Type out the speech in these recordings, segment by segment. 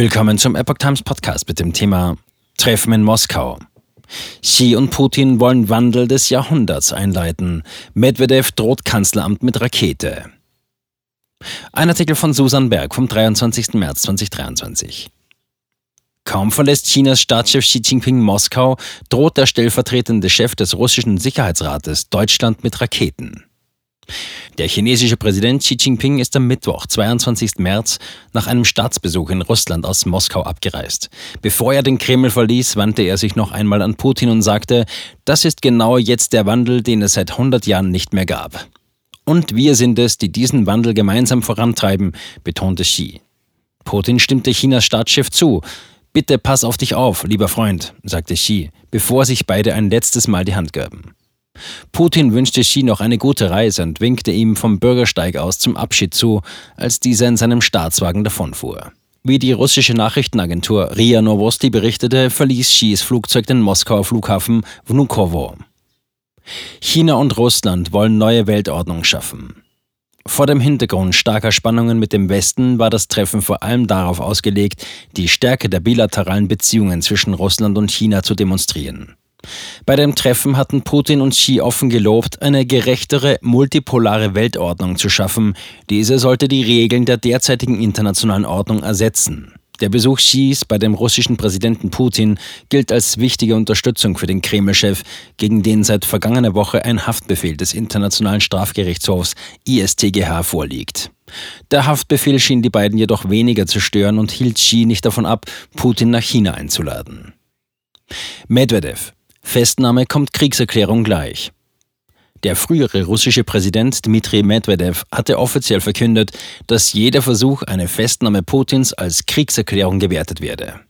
Willkommen zum Epoch Times Podcast mit dem Thema Treffen in Moskau. Xi und Putin wollen Wandel des Jahrhunderts einleiten. Medvedev droht Kanzleramt mit Rakete. Ein Artikel von Susan Berg vom 23. März 2023. Kaum verlässt Chinas Staatschef Xi Jinping Moskau, droht der stellvertretende Chef des russischen Sicherheitsrates Deutschland mit Raketen. Der chinesische Präsident Xi Jinping ist am Mittwoch, 22. März, nach einem Staatsbesuch in Russland aus Moskau abgereist. Bevor er den Kreml verließ, wandte er sich noch einmal an Putin und sagte, das ist genau jetzt der Wandel, den es seit 100 Jahren nicht mehr gab. Und wir sind es, die diesen Wandel gemeinsam vorantreiben, betonte Xi. Putin stimmte Chinas Staatschef zu. Bitte pass auf dich auf, lieber Freund, sagte Xi, bevor sich beide ein letztes Mal die Hand gaben. Putin wünschte Xi noch eine gute Reise und winkte ihm vom Bürgersteig aus zum Abschied zu, als dieser in seinem Staatswagen davonfuhr. Wie die russische Nachrichtenagentur RIA Novosti berichtete, verließ Xis Flugzeug den Moskauer Flughafen Vnukovo. China und Russland wollen neue Weltordnung schaffen. Vor dem Hintergrund starker Spannungen mit dem Westen war das Treffen vor allem darauf ausgelegt, die Stärke der bilateralen Beziehungen zwischen Russland und China zu demonstrieren. Bei dem Treffen hatten Putin und Xi offen gelobt, eine gerechtere, multipolare Weltordnung zu schaffen. Diese sollte die Regeln der derzeitigen internationalen Ordnung ersetzen. Der Besuch Xis bei dem russischen Präsidenten Putin gilt als wichtige Unterstützung für den Kreml-Chef, gegen den seit vergangener Woche ein Haftbefehl des Internationalen Strafgerichtshofs ISTGH vorliegt. Der Haftbefehl schien die beiden jedoch weniger zu stören und hielt Xi nicht davon ab, Putin nach China einzuladen. Medvedev, Festnahme kommt Kriegserklärung gleich. Der frühere russische Präsident Dmitri Medvedev hatte offiziell verkündet, dass jeder Versuch, eine Festnahme Putins als Kriegserklärung gewertet werde.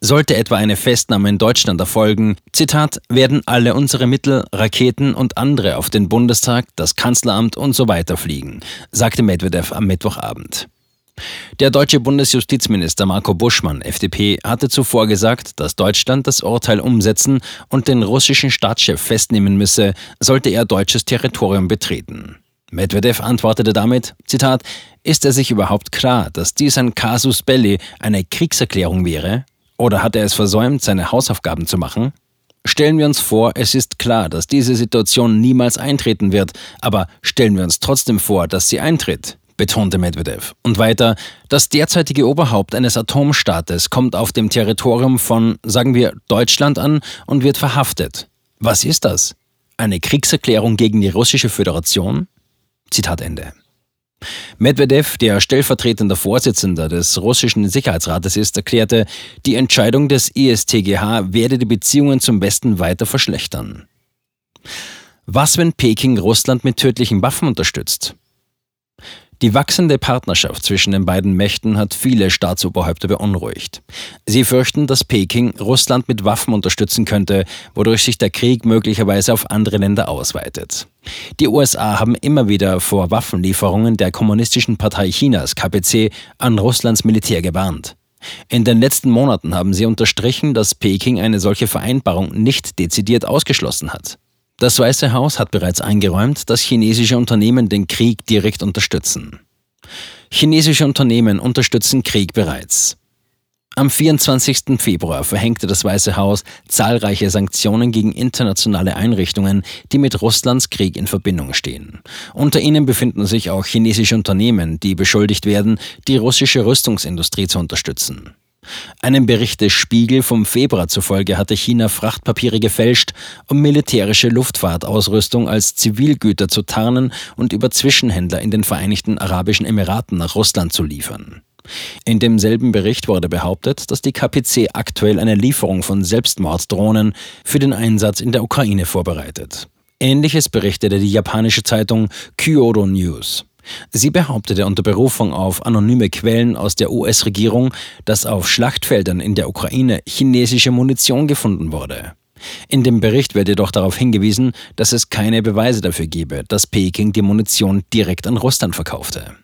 Sollte etwa eine Festnahme in Deutschland erfolgen, Zitat, werden alle unsere Mittel, Raketen und andere auf den Bundestag, das Kanzleramt und so weiter fliegen, sagte Medvedev am Mittwochabend. Der deutsche Bundesjustizminister Marco Buschmann, FDP, hatte zuvor gesagt, dass Deutschland das Urteil umsetzen und den russischen Staatschef festnehmen müsse, sollte er deutsches Territorium betreten. Medvedev antwortete damit, Zitat, ist er sich überhaupt klar, dass dies ein Casus belli, eine Kriegserklärung wäre? Oder hat er es versäumt, seine Hausaufgaben zu machen? Stellen wir uns vor, es ist klar, dass diese Situation niemals eintreten wird, aber stellen wir uns trotzdem vor, dass sie eintritt betonte Medvedev. Und weiter, das derzeitige Oberhaupt eines Atomstaates kommt auf dem Territorium von, sagen wir, Deutschland an und wird verhaftet. Was ist das? Eine Kriegserklärung gegen die russische Föderation? Zitat Ende. Medvedev, der stellvertretender Vorsitzender des russischen Sicherheitsrates ist, erklärte, die Entscheidung des ISTGH werde die Beziehungen zum Westen weiter verschlechtern. Was, wenn Peking Russland mit tödlichen Waffen unterstützt? Die wachsende Partnerschaft zwischen den beiden Mächten hat viele Staatsoberhäupter beunruhigt. Sie fürchten, dass Peking Russland mit Waffen unterstützen könnte, wodurch sich der Krieg möglicherweise auf andere Länder ausweitet. Die USA haben immer wieder vor Waffenlieferungen der Kommunistischen Partei Chinas KPC an Russlands Militär gewarnt. In den letzten Monaten haben sie unterstrichen, dass Peking eine solche Vereinbarung nicht dezidiert ausgeschlossen hat. Das Weiße Haus hat bereits eingeräumt, dass chinesische Unternehmen den Krieg direkt unterstützen. Chinesische Unternehmen unterstützen Krieg bereits. Am 24. Februar verhängte das Weiße Haus zahlreiche Sanktionen gegen internationale Einrichtungen, die mit Russlands Krieg in Verbindung stehen. Unter ihnen befinden sich auch chinesische Unternehmen, die beschuldigt werden, die russische Rüstungsindustrie zu unterstützen. Einem Bericht des Spiegel vom Februar zufolge hatte China Frachtpapiere gefälscht, um militärische Luftfahrtausrüstung als Zivilgüter zu tarnen und über Zwischenhändler in den Vereinigten Arabischen Emiraten nach Russland zu liefern. In demselben Bericht wurde behauptet, dass die KPC aktuell eine Lieferung von Selbstmorddrohnen für den Einsatz in der Ukraine vorbereitet. Ähnliches berichtete die japanische Zeitung Kyodo News. Sie behauptete unter Berufung auf anonyme Quellen aus der US-Regierung, dass auf Schlachtfeldern in der Ukraine chinesische Munition gefunden wurde. In dem Bericht wird jedoch darauf hingewiesen, dass es keine Beweise dafür gebe, dass Peking die Munition direkt an Russland verkaufte.